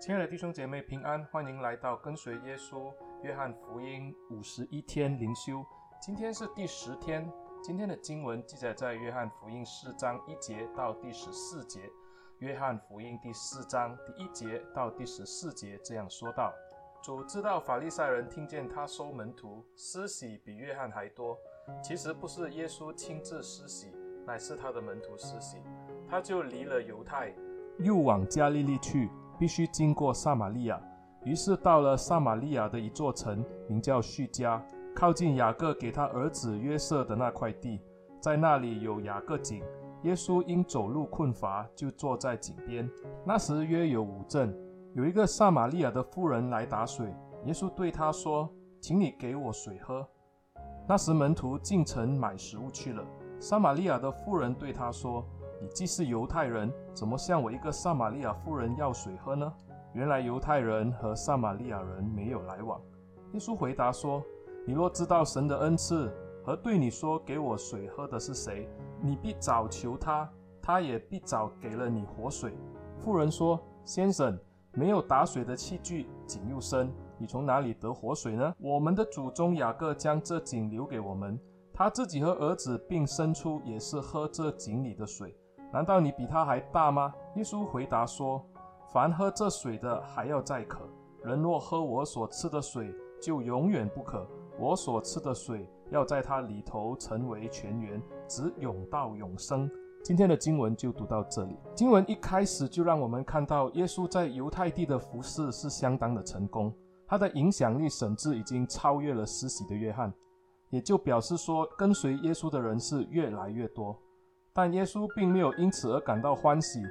亲爱的弟兄姐妹平安，欢迎来到跟随耶稣约翰福音五十一天灵修。今天是第十天，今天的经文记载在约翰福音四章一节到第十四节。约翰福音第四章第一节到第十四节这样说道：主知道法利赛人听见他收门徒施洗比约翰还多，其实不是耶稣亲自施洗，乃是他的门徒施洗。他就离了犹太，又往加利利去，必须经过撒玛利亚。于是到了撒玛利亚的一座城，名叫叙加，靠近雅各给他儿子约瑟的那块地，在那里有雅各井。耶稣因走路困乏，就坐在井边。那时约有午正，有一个撒玛利亚的妇人来打水。耶稣对她说：“请你给我水喝。”那时门徒进城买食物去了。撒玛利亚的妇人对他说：你既是犹太人，怎么向我一个撒玛利亚妇人要水喝呢？原来犹太人和撒玛利亚人没有来往。耶稣回答说：“你若知道神的恩赐和对你说给我水喝的是谁，你必早求他，他也必早给了你活水。”妇人说：“先生，没有打水的器具，井又深，你从哪里得活水呢？我们的祖宗雅各将这井留给我们，他自己和儿子并牲畜也是喝这井里的水。”难道你比他还大吗？耶稣回答说：“凡喝这水的还要再渴；人若喝我所赐的水，就永远不渴。我所赐的水要在他里头成为泉源，直涌到永生。”今天的经文就读到这里。经文一开始就让我们看到耶稣在犹太地的服事是相当的成功，他的影响力甚至已经超越了施洗的约翰，也就表示说跟随耶稣的人是越来越多。但耶稣并没有因此而感到欢喜，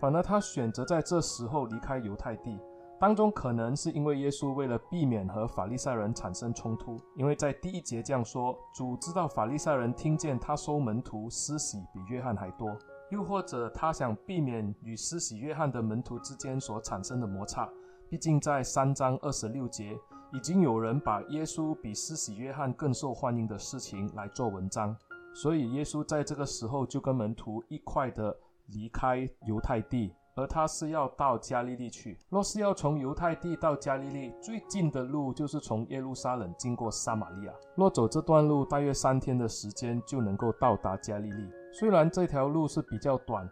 反而他选择在这时候离开犹太地。当中可能是因为耶稣为了避免和法利赛人产生冲突，因为在第一节这样说：主知道法利赛人听见他收门徒施洗比约翰还多，又或者他想避免与施洗约翰的门徒之间所产生的摩擦。毕竟在三章二十六节已经有人把耶稣比施洗约翰更受欢迎的事情来做文章。所以，耶稣在这个时候就跟门徒一块的离开犹太地，而他是要到加利利去。若是要从犹太地到加利利，最近的路就是从耶路撒冷经过撒玛利亚。若走这段路，大约三天的时间就能够到达加利利。虽然这条路是比较短，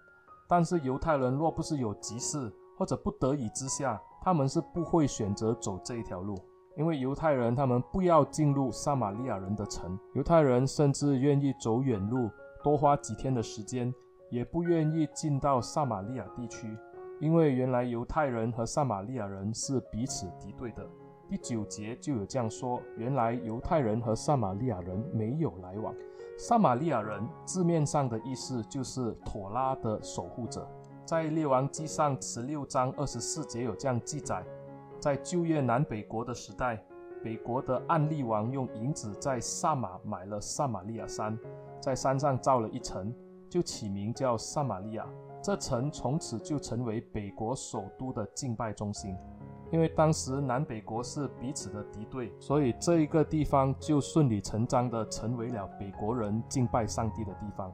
但是犹太人若不是有急事或者不得已之下，他们是不会选择走这一条路。因为犹太人他们不要进入撒玛利亚人的城，犹太人甚至愿意走远路，多花几天的时间，也不愿意进到撒玛利亚地区，因为原来犹太人和撒玛利亚人是彼此敌对的。第九节就有这样说：原来犹太人和撒玛利亚人没有来往。撒玛利亚人字面上的意思就是妥拉的守护者，在列王纪上十六章二十四节有这样记载。在旧约南北国的时代，北国的暗利王用银子在撒玛买了撒玛利亚山，在山上造了一城，就起名叫撒玛利亚。这城从此就成为北国首都的敬拜中心。因为当时南北国是彼此的敌对，所以这一个地方就顺理成章地成为了北国人敬拜上帝的地方。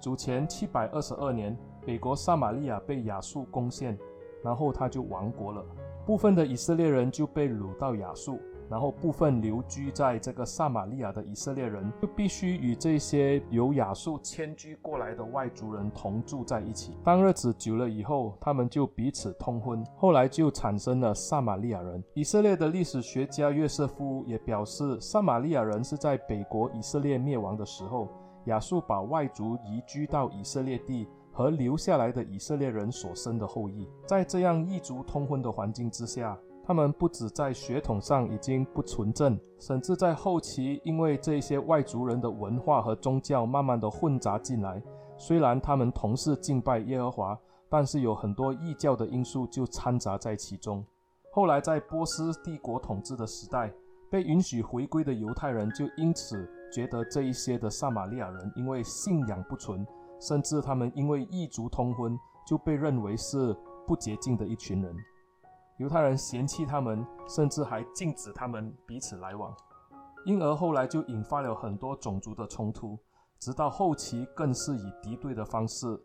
主前七百二十二年，北国撒玛利亚被亚述攻陷，然后他就亡国了。部分的以色列人就被掳到亚述，然后部分留居在这个撒玛利亚的以色列人就必须与这些由亚述迁居过来的外族人同住在一起。当日子久了以后，他们就彼此通婚，后来就产生了撒玛利亚人。以色列的历史学家约瑟夫也表示，撒玛利亚人是在北国以色列灭亡的时候，亚述把外族移居到以色列地。和留下来的以色列人所生的后裔，在这样异族通婚的环境之下，他们不止在血统上已经不纯正，甚至在后期，因为这些外族人的文化和宗教慢慢的混杂进来，虽然他们同是敬拜耶和华，但是有很多异教的因素就掺杂在其中。后来在波斯帝国统治的时代，被允许回归的犹太人就因此觉得这一些的撒玛利亚人因为信仰不纯。甚至他们因为异族通婚，就被认为是不洁净的一群人。犹太人嫌弃他们，甚至还禁止他们彼此来往，因而后来就引发了很多种族的冲突，直到后期更是以敌对的方式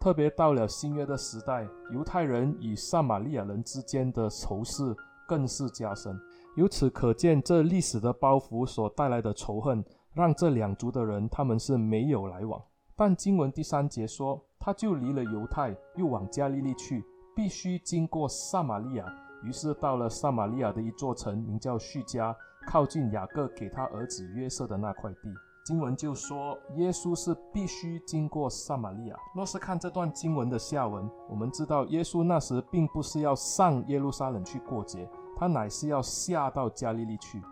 特别到了新约的时代，犹太人与撒玛利亚人之间的仇视更是加深。由此可见，这历史的包袱所带来的仇恨，让这两族的人他们是没有来往。但经文第三节说，他就离了犹太，又往加利利去，必须经过撒玛利亚。于是到了撒玛利亚的一座城，名叫叙加，靠近雅各给他儿子约瑟的那块地。经文就说，耶稣是必须经过撒玛利亚。若是看这段经文的下文，我们知道耶稣那时并不是要上耶路撒冷去过节，他乃是要下到加利利去，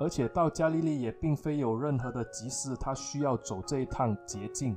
而且到加利利也并非有任何的急事，他需要走这一趟捷径。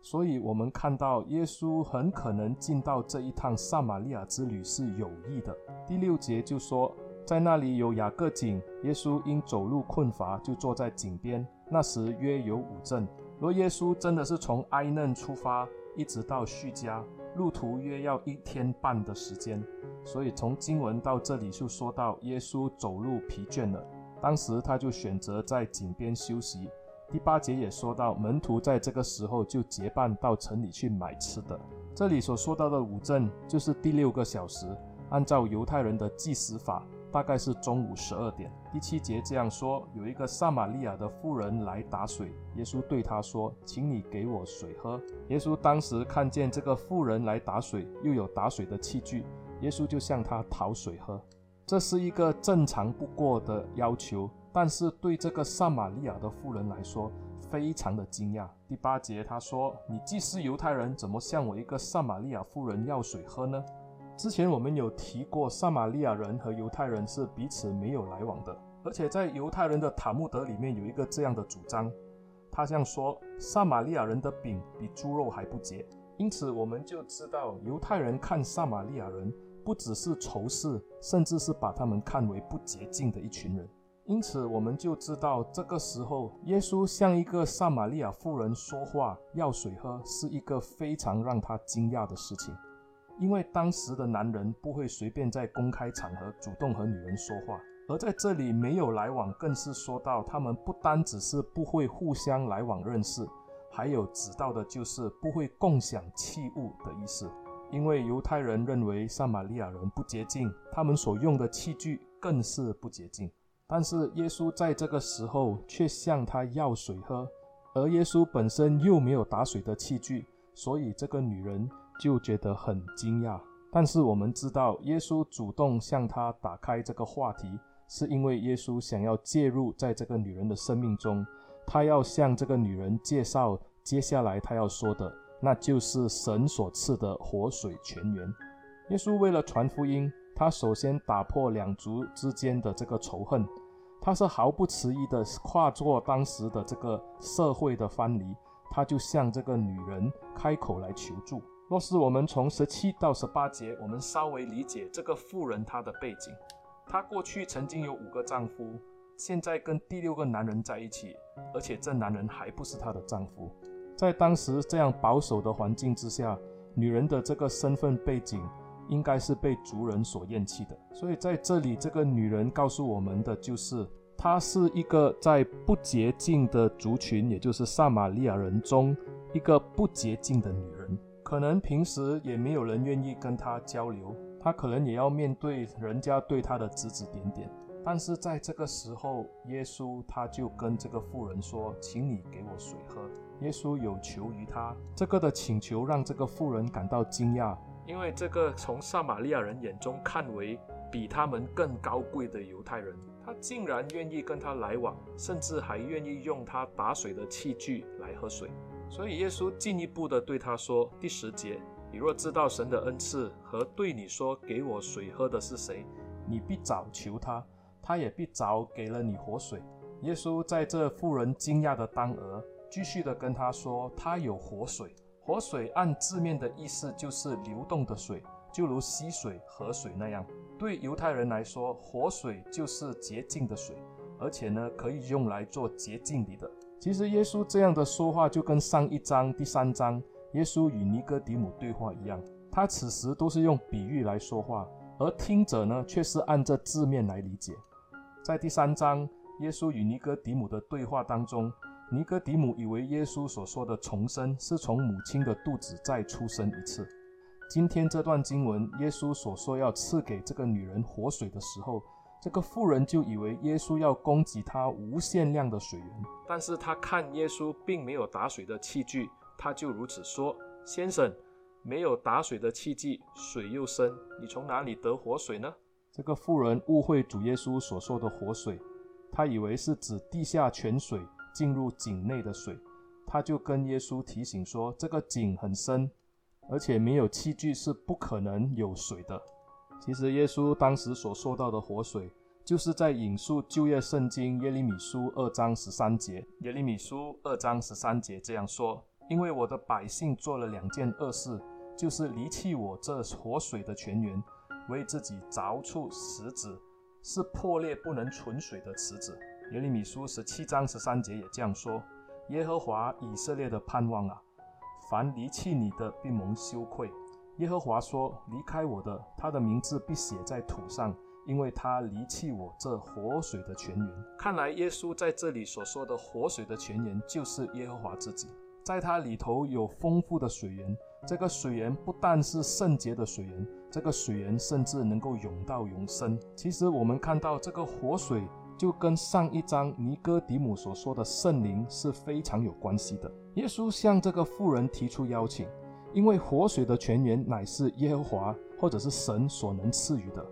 所以，我们看到耶稣很可能进到这一趟撒玛利亚之旅是有意的。第六节就说，在那里有雅各井，耶稣因走路困乏，就坐在井边。那时约有五阵。若耶稣真的是从埃嫩出发，一直到叙加，路途约要一天半的时间。所以，从经文到这里就说到耶稣走路疲倦了，当时他就选择在井边休息。第八节也说到，门徒在这个时候就结伴到城里去买吃的。这里所说到的午正，就是第六个小时，按照犹太人的计时法，大概是中午十二点。第七节这样说：有一个撒玛利亚的妇人来打水，耶稣对他说：“请你给我水喝。”耶稣当时看见这个妇人来打水，又有打水的器具，耶稣就向他讨水喝。这是一个正常不过的要求。但是对这个撒玛利亚的妇人来说，非常的惊讶。第八节他说：“你既是犹太人，怎么向我一个撒玛利亚妇人要水喝呢？”之前我们有提过，撒玛利亚人和犹太人是彼此没有来往的。而且在犹太人的塔木德里面有一个这样的主张，他这样说：“撒玛利亚人的饼比猪肉还不洁。”因此我们就知道，犹太人看撒玛利亚人不只是仇视，甚至是把他们看为不洁净的一群人。因此，我们就知道这个时候，耶稣向一个撒玛利亚妇人说话要水喝，是一个非常让他惊讶的事情。因为当时的男人不会随便在公开场合主动和女人说话，而在这里没有来往，更是说到他们不单只是不会互相来往认识，还有指到的就是不会共享器物的意思。因为犹太人认为撒玛利亚人不洁净，他们所用的器具更是不洁净。但是耶稣在这个时候却向他要水喝，而耶稣本身又没有打水的器具，所以这个女人就觉得很惊讶。但是我们知道，耶稣主动向他打开这个话题，是因为耶稣想要介入在这个女人的生命中，他要向这个女人介绍接下来他要说的，那就是神所赐的活水泉源。耶稣为了传福音。他首先打破两族之间的这个仇恨，他是毫不迟疑的跨过当时的这个社会的藩篱，他就向这个女人开口来求助。若是我们从十七到十八节，我们稍微理解这个妇人她的背景，她过去曾经有五个丈夫，现在跟第六个男人在一起，而且这男人还不是她的丈夫。在当时这样保守的环境之下，女人的这个身份背景。应该是被族人所厌弃的，所以在这里，这个女人告诉我们的就是，她是一个在不洁净的族群，也就是撒玛利亚人中一个不洁净的女人。可能平时也没有人愿意跟她交流，她可能也要面对人家对她的指指点点。但是在这个时候，耶稣他就跟这个妇人说：“请你给我水喝。”耶稣有求于他，这个的请求让这个妇人感到惊讶。因为这个从撒玛利亚人眼中看为比他们更高贵的犹太人，他竟然愿意跟他来往，甚至还愿意用他打水的器具来喝水。所以耶稣进一步的对他说：“第十节，你若知道神的恩赐和对你说给我水喝的是谁，你必早求他，他也必早给了你活水。”耶稣在这妇人惊讶的当儿，继续的跟他说：“他有活水。”活水按字面的意思就是流动的水，就如溪水、河水那样。对犹太人来说，活水就是洁净的水，而且呢，可以用来做洁净礼的。其实耶稣这样的说话，就跟上一章第三章耶稣与尼哥底母对话一样，他此时都是用比喻来说话，而听者呢，却是按着字面来理解。在第三章耶稣与尼哥底母的对话当中，尼哥底母以为耶稣所说的重生是从母亲的肚子再出生一次。今天这段经文，耶稣所说要赐给这个女人活水的时候，这个妇人就以为耶稣要供给她无限量的水源。但是她看耶稣并没有打水的器具，她就如此说：“先生，没有打水的器具，水又深，你从哪里得活水呢？”这个妇人误会主耶稣所说的活水，她以为是指地下泉水。进入井内的水，他就跟耶稣提醒说：“这个井很深，而且没有器具是不可能有水的。”其实耶稣当时所说到的活水，就是在引述旧约圣经耶利米书二章十三节。耶利米书二章十三节这样说：“因为我的百姓做了两件恶事，就是离弃我这活水的泉源，为自己凿出石子，是破裂不能存水的池子。”耶利米书十七章十三节也这样说：“耶和华以色列的盼望啊，凡离弃你的必蒙羞愧。耶和华说：离开我的，他的名字必写在土上，因为他离弃我这活水的泉源。”看来耶稣在这里所说的活水的泉源，就是耶和华自己，在他里头有丰富的水源。这个水源不但是圣洁的水源，这个水源甚至能够永到永生。其实我们看到这个活水。就跟上一章尼哥底姆所说的圣灵是非常有关系的。耶稣向这个妇人提出邀请，因为活水的泉源乃是耶和华或者是神所能赐予的。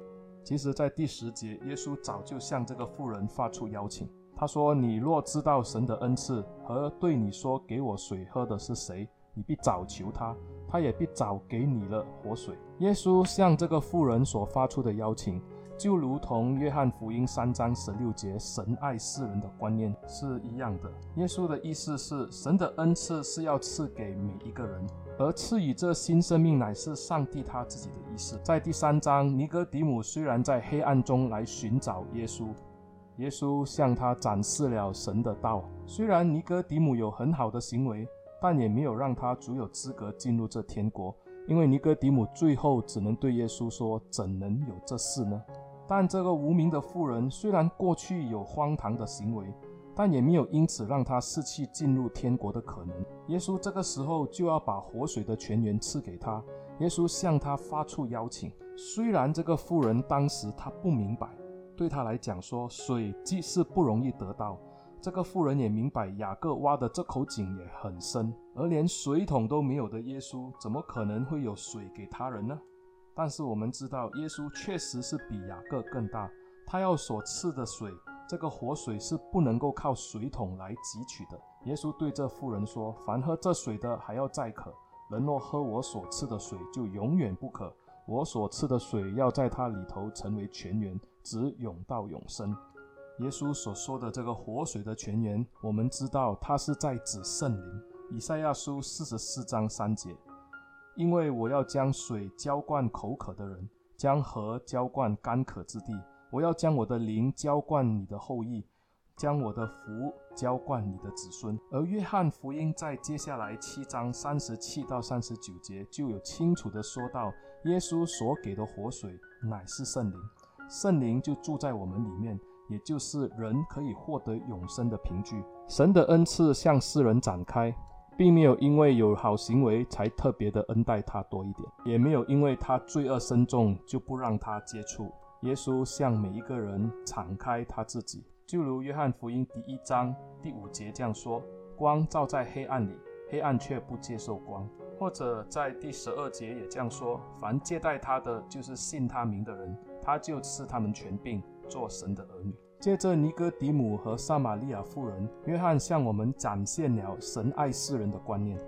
其实，在第十节，耶稣早就向这个妇人发出邀请。他说：“你若知道神的恩赐和对你说给我水喝的是谁，你必早求他，他也必早给你了活水。”耶稣向这个妇人所发出的邀请。就如同约翰福音三章十六节，神爱世人的观念是一样的。耶稣的意思是，神的恩赐是要赐给每一个人，而赐予这新生命乃是上帝他自己的意思。在第三章，尼哥底母虽然在黑暗中来寻找耶稣，耶稣向他展示了神的道。虽然尼哥底母有很好的行为，但也没有让他足有资格进入这天国，因为尼哥底母最后只能对耶稣说：“怎能有这事呢？”但这个无名的妇人虽然过去有荒唐的行为，但也没有因此让他失去进入天国的可能。耶稣这个时候就要把活水的泉源赐给他。耶稣向他发出邀请。虽然这个妇人当时他不明白，对他来讲说水既是不容易得到，这个妇人也明白雅各挖的这口井也很深，而连水桶都没有的耶稣，怎么可能会有水给他人呢？但是我们知道，耶稣确实是比雅各更大。他要所赐的水，这个活水是不能够靠水桶来汲取的。耶稣对这妇人说：“凡喝这水的，还要再渴；人若喝我所赐的水，就永远不渴。我所赐的水要在他里头成为泉源，直涌到永生。”耶稣所说的这个活水的泉源，我们知道他是在指圣灵。以赛亚书四十四章三节。因为我要将水浇灌口渴的人，将河浇灌干渴之地。我要将我的灵浇灌你的后裔，将我的福浇灌你的子孙。而约翰福音在接下来七章三十七到三十九节就有清楚的说到，耶稣所给的活水乃是圣灵，圣灵就住在我们里面，也就是人可以获得永生的凭据。神的恩赐向世人展开。并没有因为有好行为才特别的恩待他多一点，也没有因为他罪恶深重就不让他接触。耶稣向每一个人敞开他自己，就如约翰福音第一章第五节这样说：“光照在黑暗里，黑暗却不接受光。”或者在第十二节也这样说：“凡接待他的，就是信他名的人，他就赐他们权柄，做神的儿女。”借着尼哥底母和撒玛利亚妇人，约翰向我们展现了神爱世人的观念。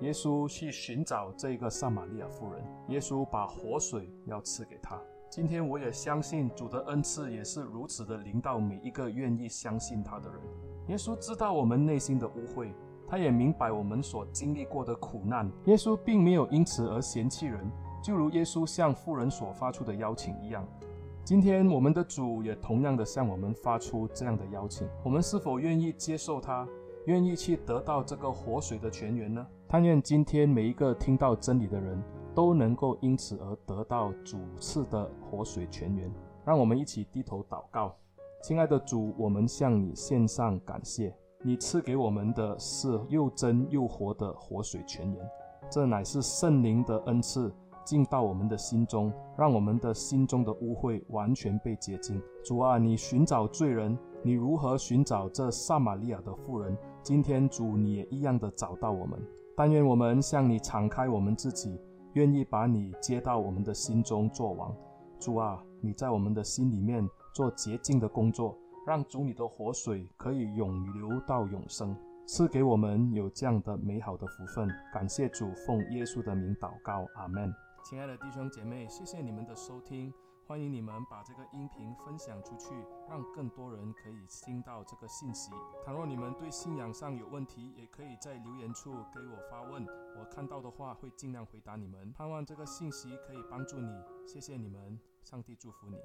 耶稣去寻找这个撒玛利亚妇人，耶稣把活水要赐给她。今天我也相信主的恩赐也是如此的临到每一个愿意相信他的人。耶稣知道我们内心的污秽，他也明白我们所经历过的苦难。耶稣并没有因此而嫌弃人，就如耶稣向妇人所发出的邀请一样。今天我们的主也同样的向我们发出这样的邀请，我们是否愿意接受他，愿意去得到这个活水的泉源呢？但愿今天每一个听到真理的人都能够因此而得到主赐的活水泉源。让我们一起低头祷告，亲爱的主，我们向你献上感谢。你赐给我们的是又真又活的活水泉源，这乃是圣灵的恩赐，进到我们的心中，让我们的心中的污秽完全被洁净。主啊，你寻找罪人，你如何寻找这撒玛利亚的妇人？今天主你也一样的找到我们。但愿我们向你敞开我们自己，愿意把你接到我们的心中做王。主啊，你在我们的心里面做洁净的工作。让主你的活水可以永流到永生，赐给我们有这样的美好的福分。感谢主，奉耶稣的名祷告，阿门。亲爱的弟兄姐妹，谢谢你们的收听，欢迎你们把这个音频分享出去，让更多人可以听到这个信息。倘若你们对信仰上有问题，也可以在留言处给我发问，我看到的话会尽量回答你们。盼望这个信息可以帮助你，谢谢你们，上帝祝福你。